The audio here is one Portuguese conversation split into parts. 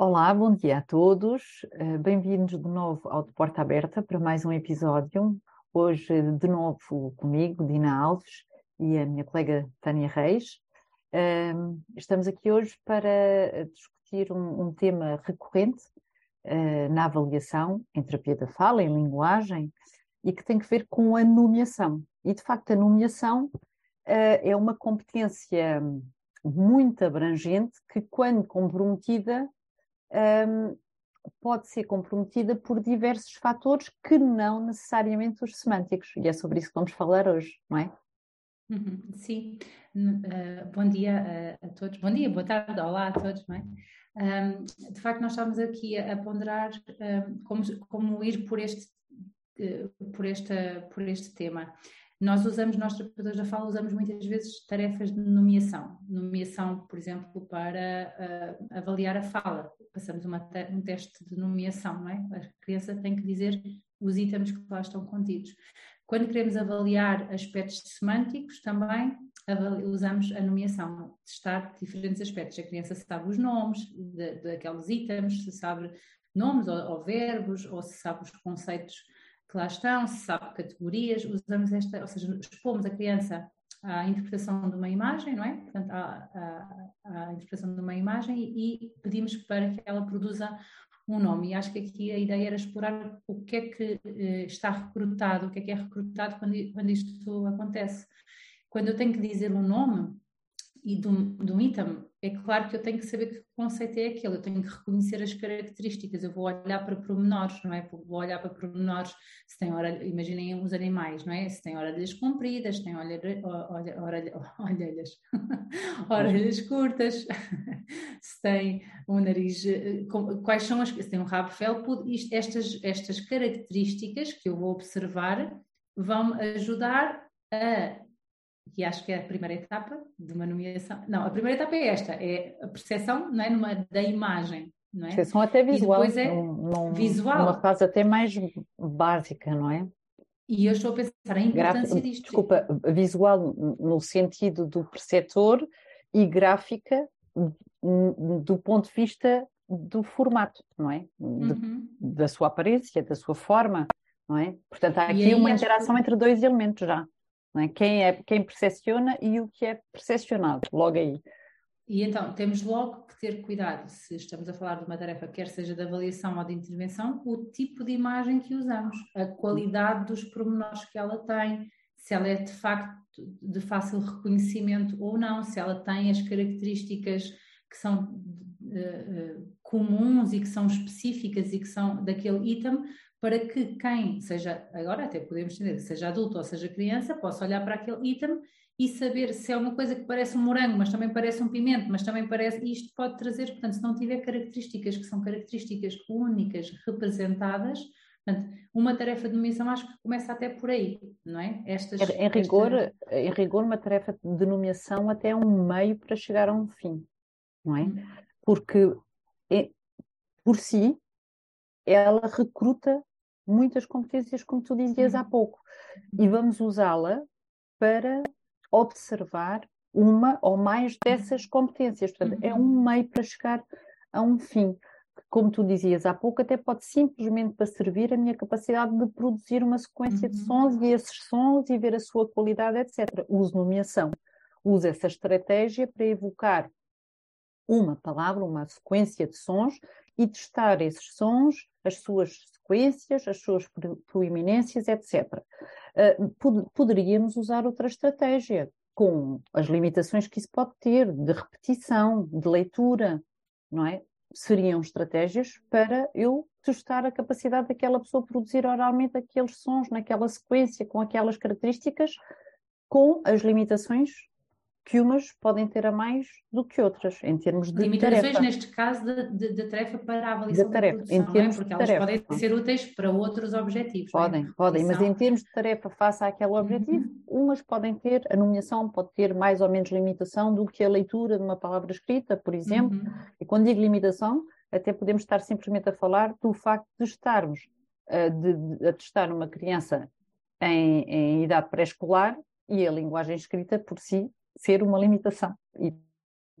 Olá, bom dia a todos. Eh, bem-vindos de novo ao De Porta Aberta para mais um episódio. Hoje, de novo, comigo, Dina Alves, e a minha colega Tânia Reis. Ehm, estamos aqui hoje para discutir um, tema recorrente eh, na avaliação em terapia da fala, em linguagem, e que tem que ver com a nomeação. E, de facto, a nomeação eh, é uma competência muito abrangente que, quando comprometida, um, pode ser comprometida por diversos fatores que não necessariamente os semânticos. E é sobre isso que vamos falar hoje, não é? Uhum, sim, uh, bom dia a, todos, bom dia, boa tarde, olá a todos, não é? Um, de facto, nós estamos aqui a, a ponderar um, como, como ir por este, uh, por, esta, por este tema. Nós usamos, nós terapeutas da fala, usamos muitas vezes tarefas de nomeação. Nomeação, por exemplo, para uh, avaliar a fala. Passamos te um teste de nomeação, não é? A criança tem que dizer os itens que lá estão contidos. Quando queremos avaliar aspectos semânticos, também usamos a nomeação, testar diferentes aspectos. A criança sabe os nomes daqueles itens, se sabe nomes ou, ou verbos, ou se sabe os conceitos que lá estão, se sabe categorias, usamos esta, ou seja, expomos a criança à interpretação de uma imagem, não é? Portanto, à, à, à interpretação de uma imagem e, e, pedimos para que ela produza um nome. E acho que aqui a ideia era explorar o que é que eh, está recrutado, o que é que é recrutado quando, quando isto acontece. Quando eu tenho que dizer um nome e de um, item, é claro que eu tenho que saber que conceito é aquele, eu tenho que reconhecer as características, eu vou olhar para pormenores, não é? Vou olhar para pormenores, se tem orelhas, imaginem os animais, não é? Se tem orelhas compridas, se tem orelhas, orelhas, orelhas curtas, se tem um nariz, eh, quais são as, se tem um rabo felpudo, estas, estas características que eu vou observar vão ajudar a que acho que é a primeira etapa de uma nomeação. Não, a primeira etapa é esta, é a percepção não é, numa, da imagem. Não é? Percepção até visual. E depois é num, visual. Uma fase até mais básica, não é? E eu estou a pensar a importância disto. Desculpa, visual no sentido do perceptor e gráfica do ponto de vista do formato, não é? Uhum. da sua aparência, da sua forma, não é? Portanto, há aqui uma interação que... entre dois elementos já. É? Quem, é, quem percepciona e o que é percepcionado, logo aí. E então, temos logo que ter cuidado, se estamos a falar de uma tarefa, quer seja de avaliação ou de intervenção, o tipo de imagem que usamos, a qualidade dos pormenores que ela tem, se ela é de facto de fácil reconhecimento ou não, se ela tem as características que são uh, comuns e que são específicas e que são daquele item, para que quem seja, agora até podemos entender, seja adulto ou seja criança, possa olhar para aquele item e saber se é uma coisa que parece um morango, mas também parece um pimento, mas também parece, e isto pode trazer, portanto, se não tiver características que são características únicas, representadas, portanto, uma tarefa de nomeação acho que começa até por aí, não é? Estas, em, rigor, em rigor, uma tarefa de nomeação até é um meio para chegar a um fim, não é? Hum. Porque é, por si ela recruta muitas competências, como tu dizias há pouco, e vamos usá-la para observar uma ou mais dessas competências. Portanto, é um meio para chegar a um fim. Como tu dizias há pouco, até pode simplesmente para servir a minha capacidade de produzir uma sequência de uhum. sons e esses sons e ver a sua qualidade, etc. Uso nomeação. Uso essa estratégia para evocar uma palavra, uma sequência de sons e testar esses sons, as suas sequências, as suas proeminências, etc. Pod poderíamos usar outra estratégia, com as limitações que isso pode ter, de repetição, de leitura, não é? Seriam estratégias para eu testar a capacidade daquela pessoa produzir oralmente aqueles sons naquela sequência, com aquelas características, com as limitações que umas podem ter a mais do que outras, em termos de Limitações, tarefa. neste caso, de, tarefa para a avaliação de tarefa, produção, em é? termos é? Porque de elas tarefa. podem ser úteis para outros objetivos. Podem, é? podem, mas em termos de tarefa face àquele uhum. objetivo, uhum. umas podem ter, a nomeação pode ter mais ou menos limitação do que a leitura de uma palavra escrita, por exemplo. Uhum. E quando digo limitação, até podemos estar simplesmente a falar do facto de estarmos uh, de, de, a testar uma criança em, em idade pré-escolar e a linguagem escrita por si ser uma limitação. E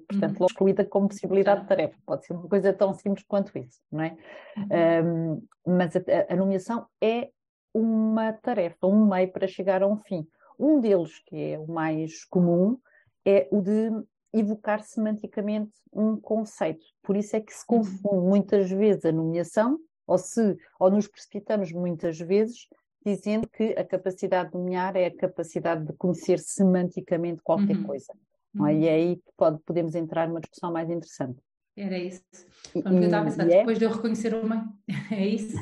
portanto, uhum. excluída como possibilidade de tarefa. Pode ser uma coisa tão simples quanto isso, não é? Uhum. Um, mas a, a nomeação é uma tarefa, um meio para chegar a um fim. Um deles, que é o mais comum, é o de evocar semanticamente um conceito. Por isso é que se uhum. confunde muitas vezes a nomeação, ou se ou nos precipitamos muitas vezes dizendo que a capacidade de nomear é a capacidade de conhecer semanticamente qualquer uhum. coisa. É? Uhum. E é aí que pode, podemos entrar numa discussão mais interessante. Era isso. Eu estava a pensar, é? depois de eu reconhecer o mãe, é isso.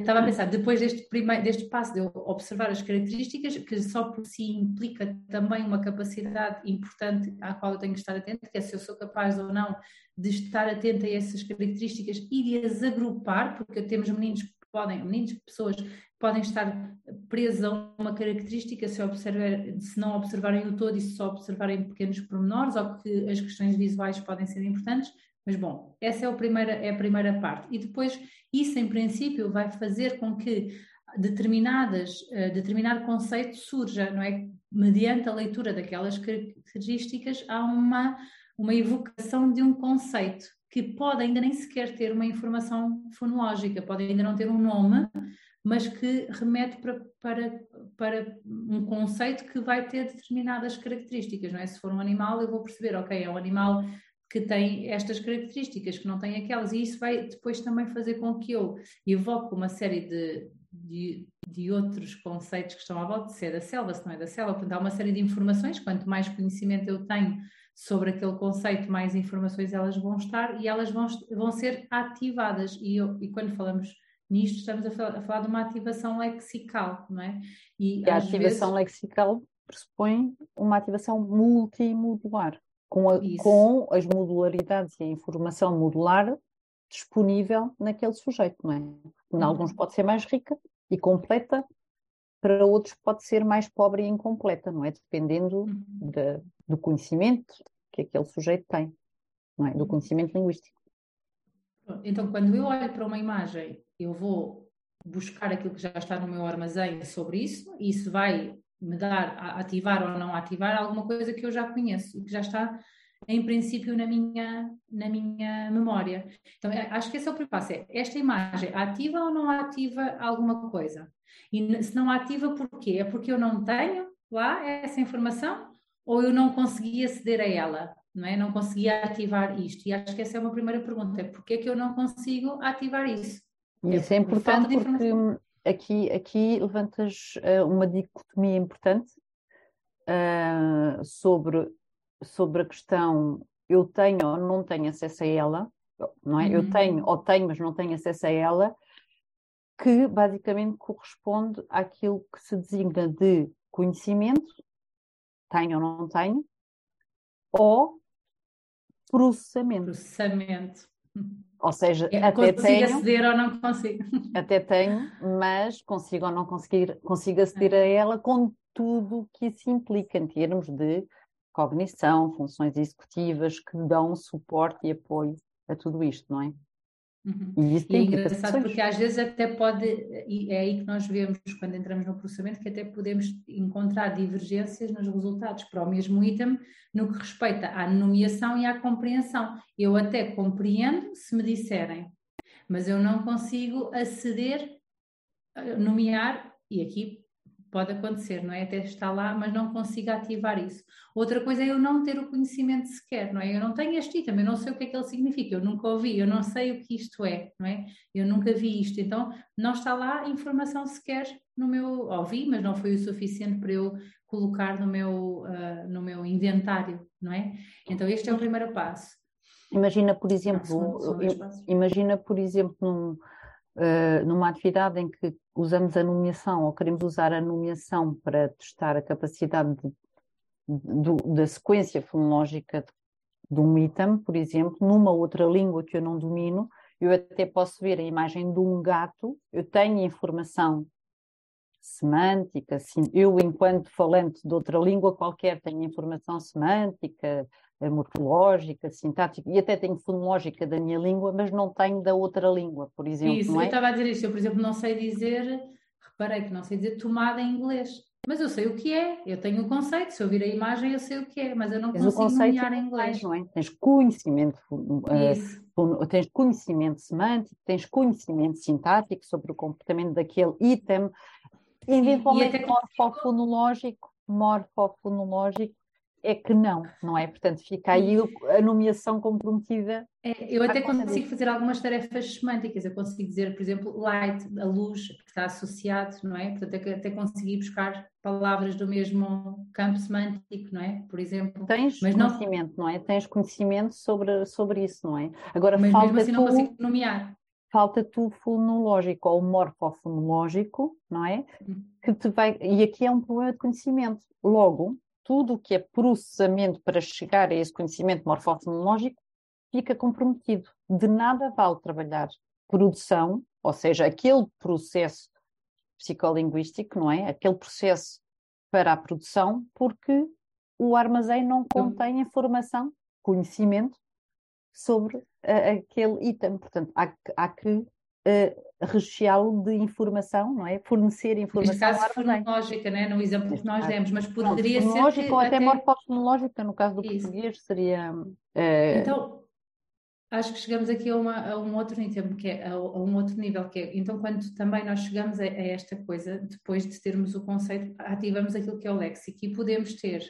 Estava a pensar, depois deste, primeiro, deste passo de eu observar as características, que só por si implica também uma capacidade importante à qual eu tenho que estar atento, que é se eu sou capaz ou não de estar atento a essas características e de as agrupar, porque temos meninos que podem, meninos, pessoas podem estar presos a uma característica se, observar, se não observarem o todo e se só observarem pequenos pormenores ou que as questões visuais podem ser importantes. Mas bom, essa é primeira, é a primeira parte. E depois, isso em princípio vai fazer com que determinadas, uh, determinado conceito surja, não é? Mediante a leitura daquelas características, há uma, uma evocação de um conceito que pode ainda nem sequer ter uma informação fonológica, pode ainda não ter um nome, mas que remete para, para, para um conceito que vai ter determinadas características, não é? Se for um animal, eu vou perceber, ok, é um animal que tem estas características, que não tem aquelas, e isso vai depois também fazer com que eu evoque uma série de, de, de outros conceitos que estão à volta, se é da selva, se não é da selva, portanto há uma série de informações, quanto mais conhecimento eu tenho sobre aquele conceito, mais informações elas vão estar e elas vão, vão ser ativadas, e, eu, e quando falamos nisto estamos a falar, a falar, de uma ativação lexical, não é? E, e a ativação vezes... lexical pressupõe uma ativação multimodular, com, a, com as modularidades e a informação modular disponível naquele sujeito, não é? Em uhum. alguns pode ser mais rica e completa, para outros pode ser mais pobre e incompleta, não é? Dependendo uhum. de, do conhecimento que aquele sujeito tem, não é? Do uhum. conhecimento linguístico. Então, quando eu olho para uma imagem, eu vou buscar aquilo que já está no meu armazém sobre isso, e isso vai me dar, a ativar ou não ativar alguma coisa que eu já conheço e que já está em princípio na minha, na minha memória. Então, é, acho que esse é o primeiro passo, é esta imagem ativa ou não ativa alguma coisa? E se não ativa, porquê? É porque eu não tenho lá essa informação ou eu não consegui aceder a ela? não é? Não conseguia ativar isto. E acho que essa é uma primeira pergunta: é porquê é que eu não consigo ativar isso? Isso é, importante porque aqui, aqui levantas uh, uma dicotomia importante uh, sobre, sobre a questão eu tenho ou não tenho acesso a ela, não é? Uhum. Eu tenho ou tenho, mas não tenho acesso a ela, que basicamente corresponde àquilo que se designa de conhecimento, tenho ou não tenho, ou processamento. Processamento. Ou seja, é, até tenho. aceder ou não consigo. Até tenho, mas consigo ou não conseguir, consigo aceder é. a ela com tudo o que isso implica em termos de cognição, funções executivas que dão suporte e apoio a tudo isto, não é? Uhum. E, e é engraçado porque às vezes até pode, e é aí que nós vemos quando entramos no processamento, que até podemos encontrar divergências nos resultados para o mesmo item no que respeita à nomeação e à compreensão. Eu até compreendo se me disserem, mas eu não consigo aceder, nomear, e aqui pode acontecer, não é? Até estar lá, mas não consigo ativar isso. Outra coisa é eu não ter o conhecimento sequer, não é? Eu não tenho este item, eu não sei o que é que ele significa, eu nunca ouvi, eu não sei o que isto é, não é? Eu nunca vi isto, então não está lá informação sequer no meu, ouvi, mas não foi o suficiente para eu colocar no meu, uh, no meu inventário, não é? Então este é o primeiro passo. Imagina, por exemplo, imagina, por exemplo, num uh, numa atividade em que usamos a nomeação ou queremos usar a nomeação para testar a capacidade de, de, da sequência fonológica de um item, por exemplo, numa outra língua que eu não domino, eu até posso ver a imagem de um gato, eu tenho informação semântica, eu enquanto falante de outra língua qualquer tenho informação semântica, morfológica, sintática, e até tenho fonológica da minha língua, mas não tenho da outra língua, por exemplo. Isso, é? eu estava a dizer isso, eu, por exemplo, não sei dizer, reparei que não sei dizer tomada em inglês, Mas eu sei o que é, eu tenho o conceito, se eu vir a imagem eu sei o que é, mas eu não tens consigo nomear em inglês. Não é? Tens conhecimento, uh, tens conhecimento semântico, tens conhecimento sintático sobre o comportamento daquele item, eventualmente e morfofonológico, morfofonológico, é que não, não é? Portanto, fica aí a nomeação comprometida. É, eu até consigo fazer algumas tarefas semânticas, eu consigo dizer, por exemplo, light, a luz, que está associado, não é? Portanto, até consegui buscar palavras do mesmo campo semântico, não é? Por exemplo. Tens mas conhecimento, não... não é? Tens conhecimento sobre, sobre isso, não é? Agora, mas falta mesmo assim tu... não consigo nomear falta-te o fonológico ou o morfofonológico, não é? Uhum. Que te vai... E aqui é um problema de conhecimento. Logo, tudo o que é processamento para chegar a esse conhecimento morfofonológico fica comprometido. De nada vale trabalhar produção, ou seja, aquele processo psicolinguístico, não é? Aquele processo para a produção, porque o armazém não contém informação, conhecimento sobre uh, aquele item. Portanto, há, há que uh, recheá-lo de informação, não é? Fornecer informação. Neste caso, fonológica, né? no exemplo que nós demos, mas poderia não, ser. Que ou até, até morfofonológica, no caso do Isso. português, seria. Uh... Então, acho que chegamos aqui a, uma, a, um outro nível, que é, a, um outro nível, que é, então quando também nós chegamos a, a, esta coisa, depois de termos o conceito, ativamos aquilo que é o léxico e podemos ter,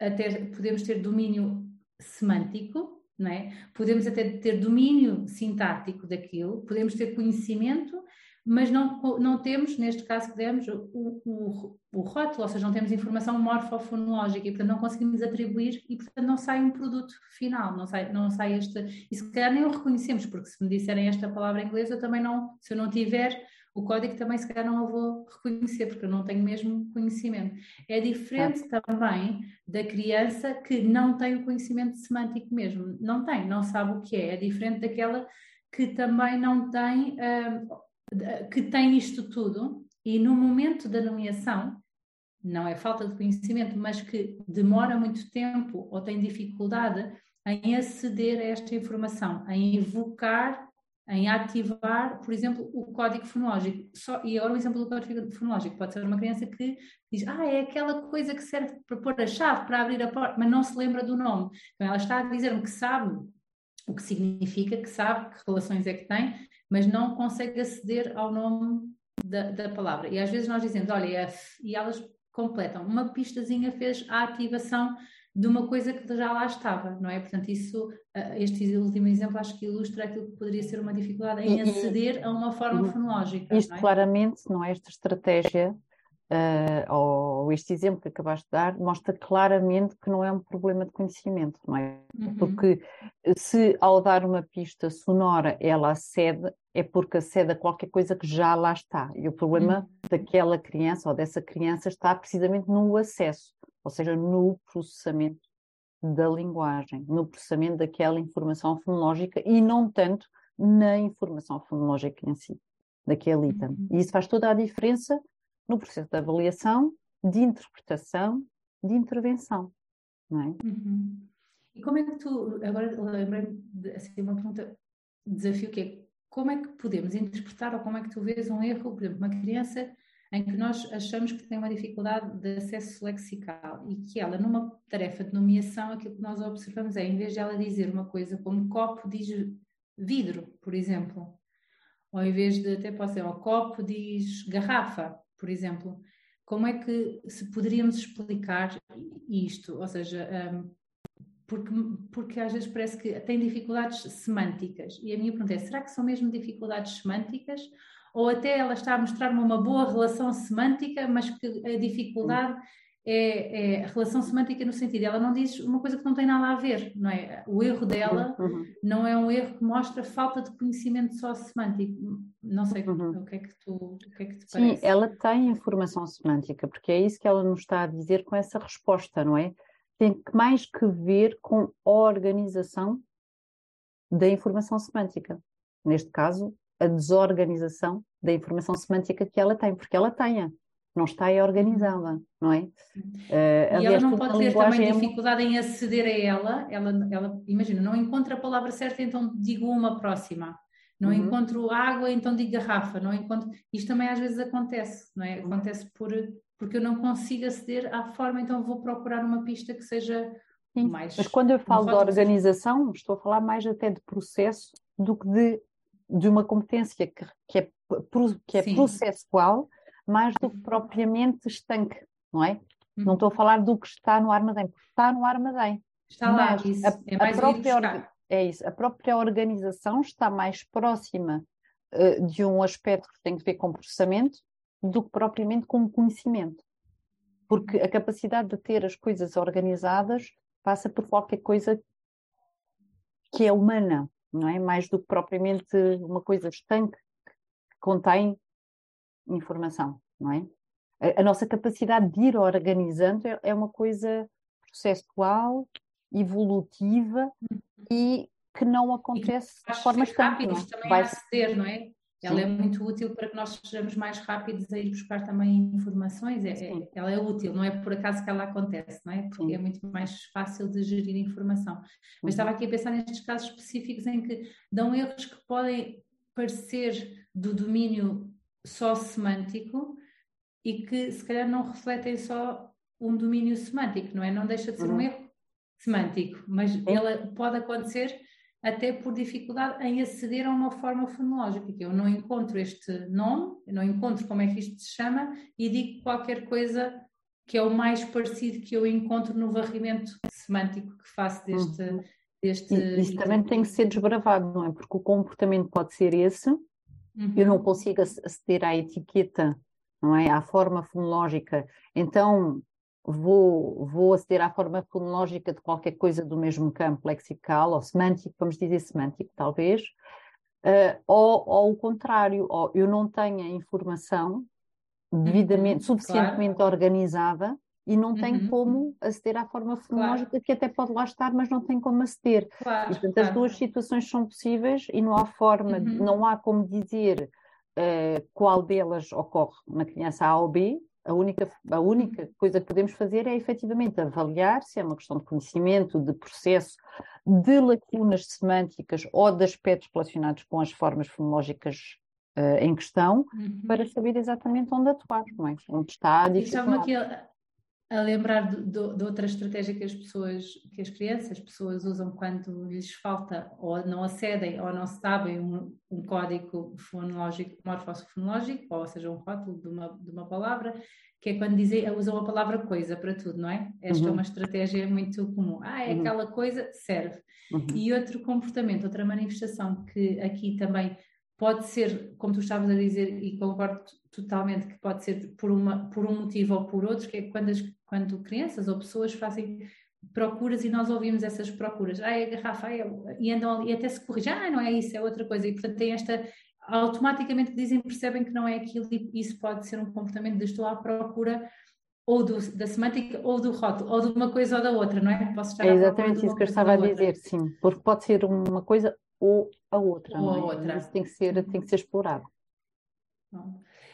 até, podemos ter domínio semântico, é? Podemos até ter domínio sintático daquilo, podemos ter conhecimento, mas não, não temos, neste caso que demos, o, o, o rótulo, ou seja, não temos informação morfofonológica e, portanto, não conseguimos atribuir e, portanto, não sai um produto final, não sai, não sai este... E se calhar nem o reconhecemos, porque se me disserem esta palavra em inglês, eu também não, se eu não tiver o código também se calhar não o vou reconhecer, porque eu não tenho mesmo conhecimento. É diferente ah. também da criança que não tem o conhecimento semântico mesmo. Não tem, não sabe o que é. É diferente daquela que também não tem, uh, que tem isto tudo e no momento da nomeação, não é falta de conhecimento, mas que demora muito tempo ou tem dificuldade em aceder a esta informação, em evocar em ativar, por exemplo, o código fonológico. Só, e agora o exemplo do código fonológico pode ser uma criança que diz, ah, é aquela coisa que serve para pôr a chave, para abrir a porta, mas não se lembra do nome. Então ela está a dizer-me que sabe o que significa, que sabe que relações é que tem, mas não consegue aceder ao nome da, da palavra. E às vezes nós dizemos, olha, e elas completam. Uma pistazinha fez a ativação de uma coisa que já lá estava, não é? Portanto, isso, este último exemplo acho que ilustra aquilo que poderia ser uma dificuldade em aceder a uma forma fonológica. Isto não é? claramente, não é? Esta estratégia, uh, ou este exemplo que acabaste de dar, mostra claramente que não é um problema de conhecimento, não é? Uhum. Porque se ao dar uma pista sonora ela acede, é porque acede a qualquer coisa que já lá está. E o problema uhum. daquela criança ou dessa criança está precisamente no acesso ou seja, no processamento da linguagem, no processamento daquela informação fonológica e não tanto na informação fonológica em si, daquele item. Uhum. E isso faz toda a diferença no processo de avaliação, de interpretação, de intervenção, não é? Uhum. E como é que tu, agora lembrei-me de assim, uma pergunta, desafio que é, como é que podemos interpretar ou como é que tu vês um erro, por exemplo, uma criança em que nós achamos que tem uma dificuldade de acesso lexical e que ela, numa tarefa de nomeação, aquilo que nós observamos é, em vez de ela dizer uma coisa como copo, diz vidro, por exemplo. Ou em vez de, até pode ser, o copo diz garrafa, por exemplo. Como é que se poderíamos explicar isto? Ou seja, um, porque, porque às vezes parece que tem dificuldades semânticas. E a minha pergunta é: será que são mesmo dificuldades semânticas? Ou até ela está a mostrar-me uma boa relação semântica, mas que a dificuldade é, é, a relação semântica no sentido, ela não diz uma coisa que não tem nada a ver, não é? O erro dela uhum. não é um erro que mostra falta de conhecimento só semântico. Não sei uhum. o que é que tu, o que é que te parece? Sim, ela tem informação semântica, porque é isso que ela nos está a dizer com essa resposta, não é? Tem mais que ver com a organização da informação semântica. Neste caso, a desorganização da informação semântica que ela tem, porque ela tenha, não está aí organizada, não é? Uh, e aliás, ela não pode ter também é... dificuldade em aceder a ela, ela, ela, imagina, não encontra a palavra certa, então digo uma próxima. Não uhum. encontro água, então digo garrafa. Não encontro... Isto também às vezes acontece, não é? Acontece por, porque eu não consigo aceder à forma, então vou procurar uma pista que seja Sim, mais. Mas quando eu falo de organização, estou a falar mais até de processo do que de, de uma competência que, que é, que é processual, mais do que uhum. propriamente estanque, não é? Uhum. Não estou a falar do que está no armazém, porque está no armazém. Está lá, isso. A, é mais a própria, é isso, a própria organização está mais próxima uh, de um aspecto que tem a ver com processamento do que propriamente com conhecimento. Porque a capacidade de ter as coisas organizadas passa por qualquer coisa que é humana, não é? Mais do que propriamente uma coisa estanque que contém informação, não é? A, a nossa capacidade de ir organizando é, é uma coisa processual, evolutiva e que não acontece de forma estanque. Também vai aceder, não é? Ela é Sim. é muito útil para que nós sejamos mais rápidos a ir buscar também informações. É, é, ela é útil, não é por acaso que ela acontece, não é? Porque Sim. é muito mais fácil de gerir informação. Mas estava aqui a pensar nestes casos específicos em que dão erros que podem parecer do domínio só semântico e que se calhar não refletem só um domínio semântico, não é? Não deixa de ser uhum. um erro semântico, mas ele pode acontecer até por dificuldade em aceder a uma forma fonológica, que eu não encontro este nome, eu não encontro como é que isto se chama e digo qualquer coisa que é o mais parecido que eu encontro no varrimento semântico que faço deste. Uhum. deste isso também tem que ser desbravado, não é? Porque o comportamento pode ser esse, uhum. eu não consigo aceder à etiqueta, não é? À forma fonológica, então vou, vou aceder à forma fonológica de qualquer coisa do mesmo campo lexical ou semântico, vamos dizer semântico, talvez, uh, ou, ou o contrário, ou eu não tenho a informação devidamente, uhum, suficientemente claro. organizada e não tenho uhum. como aceder à forma fonológica claro. que até pode lá estar, mas não tem como aceder. Claro, e, portanto, claro. as duas situações são possíveis e não há forma, uhum. não há como dizer uh, qual delas ocorre na criança A ou B, a única, a única coisa que podemos fazer é efetivamente avaliar se é uma questão de conhecimento, de processo, de lacunas semânticas ou de aspectos relacionados com as formas fonológicas uh, em questão, uhum. para saber exatamente onde atuar, não é? onde está a dificuldade a lembrar de, de, de, outra estratégia que as pessoas, que as crianças, as pessoas usam quando lhes falta ou não acedem ou não sabem um, um código fonológico, morfofonológico, ou seja, um rótulo de uma, de uma palavra, que é quando dizem, usam a palavra coisa para tudo, não é? Esta é uhum. é uma estratégia muito comum. Ah, é uhum. aquela coisa, serve. Uhum. E outro comportamento, outra manifestação que aqui também pode ser, como tu estavas a dizer, e concordo totalmente que pode ser por, uma, por um motivo ou por outro, que é quando, as, quando crianças ou pessoas fazem procuras e nós ouvimos essas procuras, ah, é a garrafa, é, e andam ali, e até se corrigem, ah, não é isso, é outra coisa, e portanto tem esta, automaticamente dizem, percebem que não é aquilo, e isso pode ser um comportamento de estou à procura ou do, da semântica ou do rótulo, ou de uma coisa ou da outra, não é? Posso estar é exatamente isso que eu estava a dizer, sim, porque pode ser uma coisa ou a outra. Ou a é? outra. Isso tem que ser, tem que ser explorado.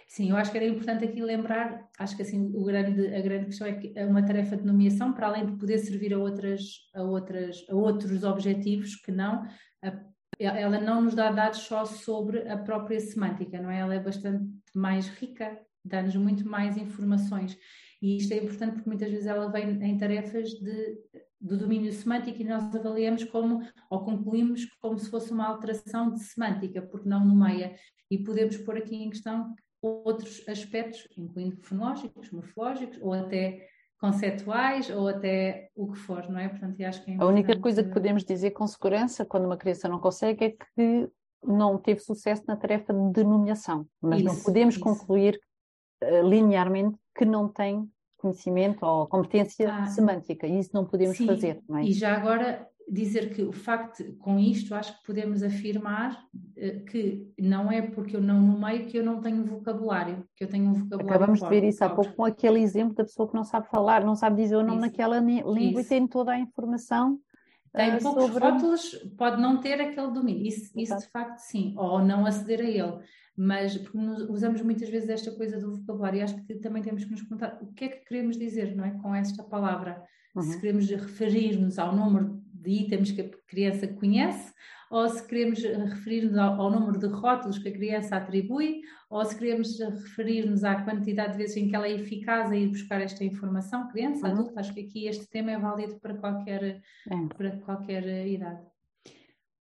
Sim, eu acho que era importante aqui lembrar, acho que assim o grande, a grande questão é que é uma tarefa de nomeação, para além de poder servir a, outras, a, outras, a outros objetivos que não, a, ela não nos dá dados só sobre a própria semântica, não é? Ela é bastante mais rica, dá-nos muito mais informações. E isto é importante porque muitas vezes ela vem em tarefas de do domínio semântico e nós avaliamos como, ou concluímos como se fosse uma alteração de semântica, porque não nomeia. E podemos pôr aqui em questão outros aspectos, incluindo fonológicos, morfológicos, ou até conceituais, ou até o que for, não é? Portanto, acho que é A única coisa que podemos dizer com segurança, quando uma criança não consegue, é que não teve sucesso na tarefa de denominação, mas isso, não podemos isso. concluir uh, linearmente que não tem conhecimento ou competência ah, semântica, e isso não podemos sim, fazer. Não é? E já agora dizer que o facto, com isto, acho que podemos afirmar uh, que não é porque eu não nomeio que eu não tenho vocabulário, que eu tenho um vocabulário. Acabamos de ver isso há pouco com aquele exemplo da pessoa que não sabe falar, não sabe dizer o nome isso, naquela língua isso. e tem toda a informação. Tem uh, poucos sobre... rótulos, pode não ter aquele domínio, isso, isso de facto sim, ou não aceder a ele mas porque usamos muitas vezes esta coisa do vocabulário e acho que também temos que nos perguntar o que é que queremos dizer, não é? Com esta palavra. Uhum. Se queremos referir-nos ao número de itens que a criança conhece, ou se queremos referir-nos ao, ao, número de rótulos que a criança atribui, ou se queremos referir-nos à quantidade de vezes em que ela é eficaz a ir buscar esta informação, criança, uhum. adulto, acho que aqui este tema é válido para qualquer, é. para qualquer idade.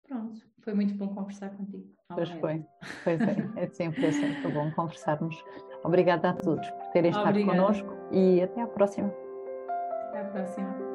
Pronto, foi muito bom conversar contigo. Pois foi, pois é, é sempre, é sempre bom conversarmos. Obrigada a todos por terem estado connosco e até à próxima. Até à próxima.